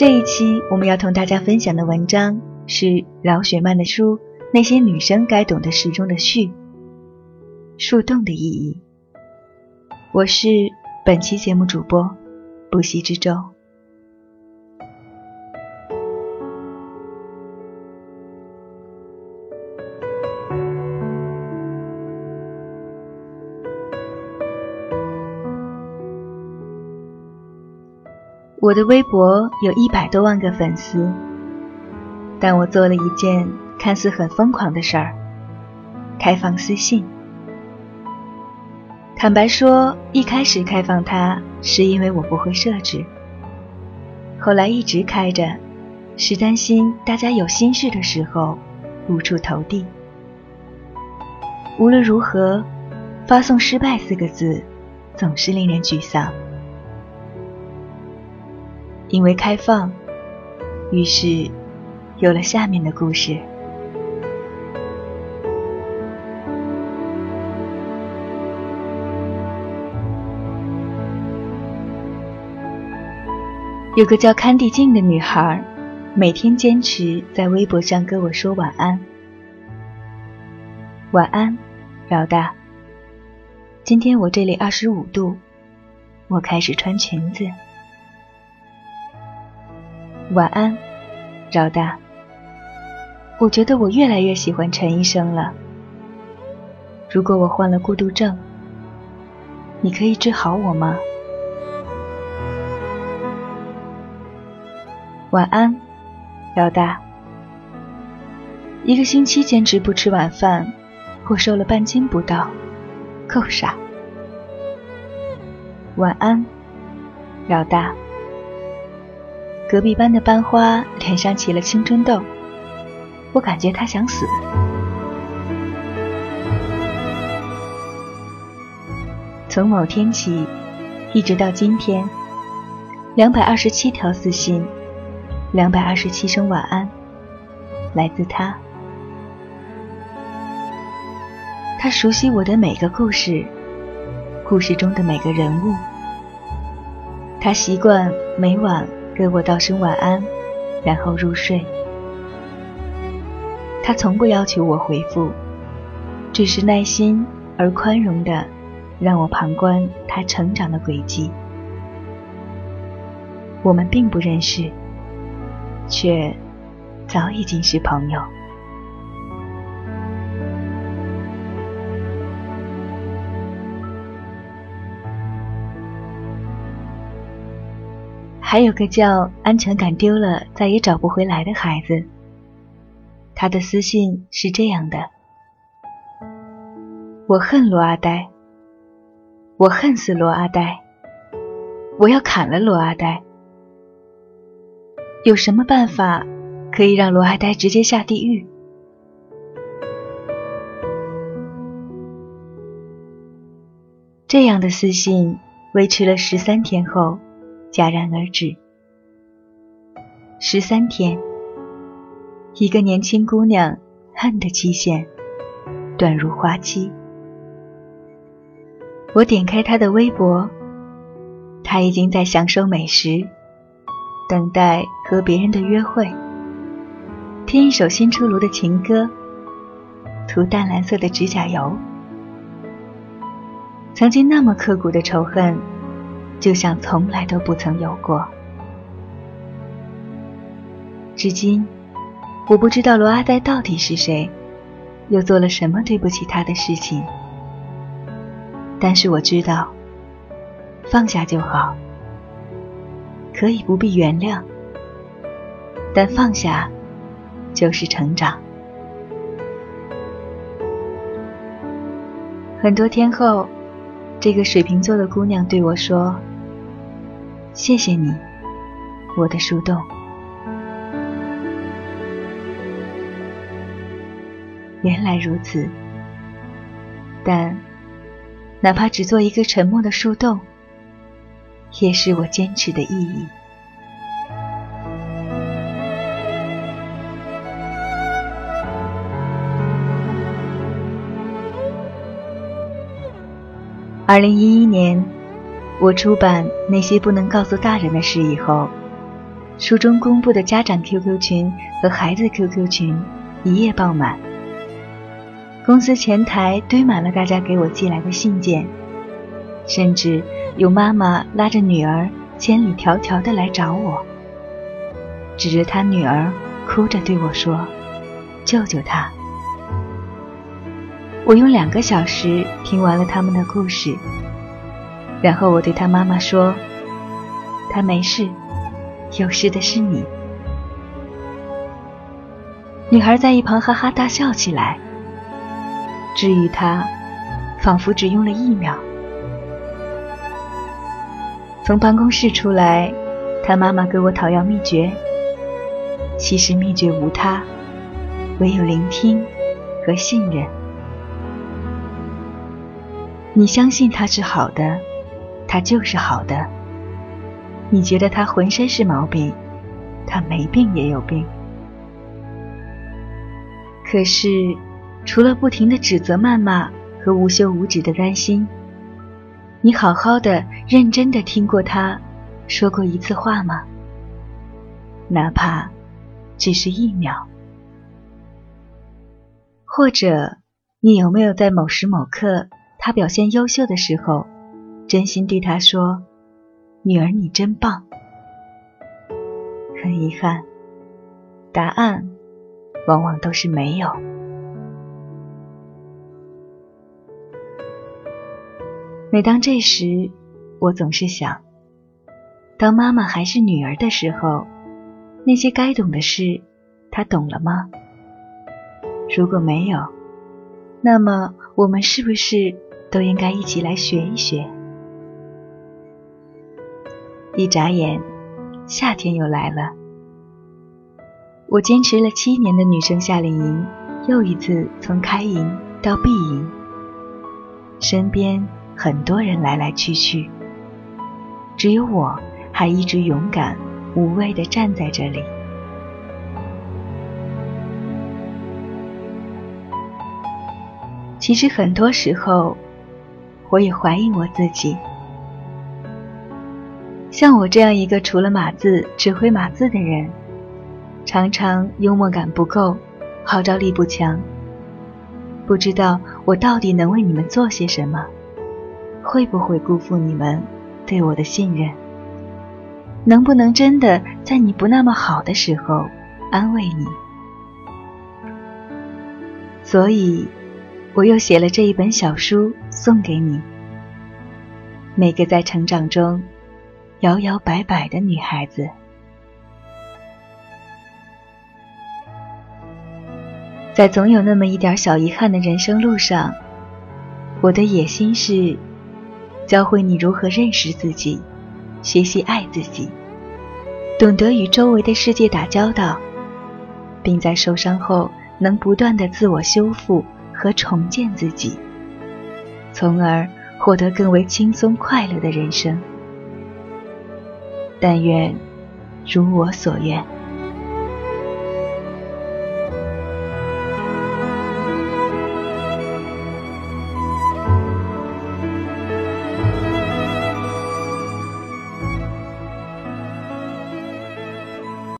这一期我们要同大家分享的文章是饶雪漫的书《那些女生该懂的事》中的序——树洞的意义。我是本期节目主播不息之舟。我的微博有一百多万个粉丝，但我做了一件看似很疯狂的事儿——开放私信。坦白说，一开始开放它是因为我不会设置，后来一直开着，是担心大家有心事的时候无处投递。无论如何，发送“失败”四个字，总是令人沮丧。因为开放，于是有了下面的故事。有个叫康蒂静的女孩，每天坚持在微博上跟我说晚安。晚安，老大。今天我这里二十五度，我开始穿裙子。晚安，饶大。我觉得我越来越喜欢陈医生了。如果我患了孤独症，你可以治好我吗？晚安，饶大。一个星期坚持不吃晚饭，我瘦了半斤不到，够傻。晚安，饶大。隔壁班的班花脸上起了青春痘，我感觉她想死。从某天起，一直到今天，两百二十七条私信，两百二十七声晚安，来自他。他熟悉我的每个故事，故事中的每个人物。他习惯每晚。给我道声晚安，然后入睡。他从不要求我回复，只是耐心而宽容的让我旁观他成长的轨迹。我们并不认识，却早已经是朋友。还有个叫安全感丢了再也找不回来的孩子，他的私信是这样的：我恨罗阿呆，我恨死罗阿呆，我要砍了罗阿呆。有什么办法可以让罗阿呆直接下地狱？这样的私信维持了十三天后。戛然而止。十三天，一个年轻姑娘恨的期限短如花期。我点开她的微博，她已经在享受美食，等待和别人的约会，听一首新出炉的情歌，涂淡蓝色的指甲油。曾经那么刻骨的仇恨。就像从来都不曾有过。至今，我不知道罗阿呆到底是谁，又做了什么对不起他的事情。但是我知道，放下就好，可以不必原谅，但放下就是成长。很多天后，这个水瓶座的姑娘对我说。谢谢你，我的树洞。原来如此，但哪怕只做一个沉默的树洞，也是我坚持的意义。二零一一年。我出版那些不能告诉大人的事以后，书中公布的家长 QQ 群和孩子 QQ 群一夜爆满，公司前台堆满了大家给我寄来的信件，甚至有妈妈拉着女儿千里迢迢的来找我，指着她女儿哭着对我说：“救救她！”我用两个小时听完了他们的故事，然后我对他妈妈说：“他没事，有事的是你。”女孩在一旁哈哈大笑起来。治愈他，仿佛只用了一秒。从办公室出来，他妈妈跟我讨要秘诀。其实秘诀无他，唯有聆听和信任。你相信他是好的，他就是好的。你觉得他浑身是毛病，他没病也有病。可是，除了不停的指责、谩骂和无休无止的担心，你好好的、认真的听过他说过一次话吗？哪怕只是一秒。或者，你有没有在某时某刻？他表现优秀的时候，真心对他说：“女儿，你真棒。”很遗憾，答案往往都是没有。每当这时，我总是想：当妈妈还是女儿的时候，那些该懂的事，她懂了吗？如果没有，那么我们是不是？都应该一起来学一学。一眨眼，夏天又来了。我坚持了七年的女生夏令营，又一次从开营到闭营，身边很多人来来去去，只有我还一直勇敢无畏的站在这里。其实很多时候。我也怀疑我自己，像我这样一个除了码字只会码字的人，常常幽默感不够，号召力不强。不知道我到底能为你们做些什么，会不会辜负你们对我的信任？能不能真的在你不那么好的时候安慰你？所以。我又写了这一本小书送给你，每个在成长中摇摇摆摆的女孩子，在总有那么一点小遗憾的人生路上，我的野心是教会你如何认识自己，学习爱自己，懂得与周围的世界打交道，并在受伤后能不断的自我修复。和重建自己，从而获得更为轻松快乐的人生。但愿如我所愿。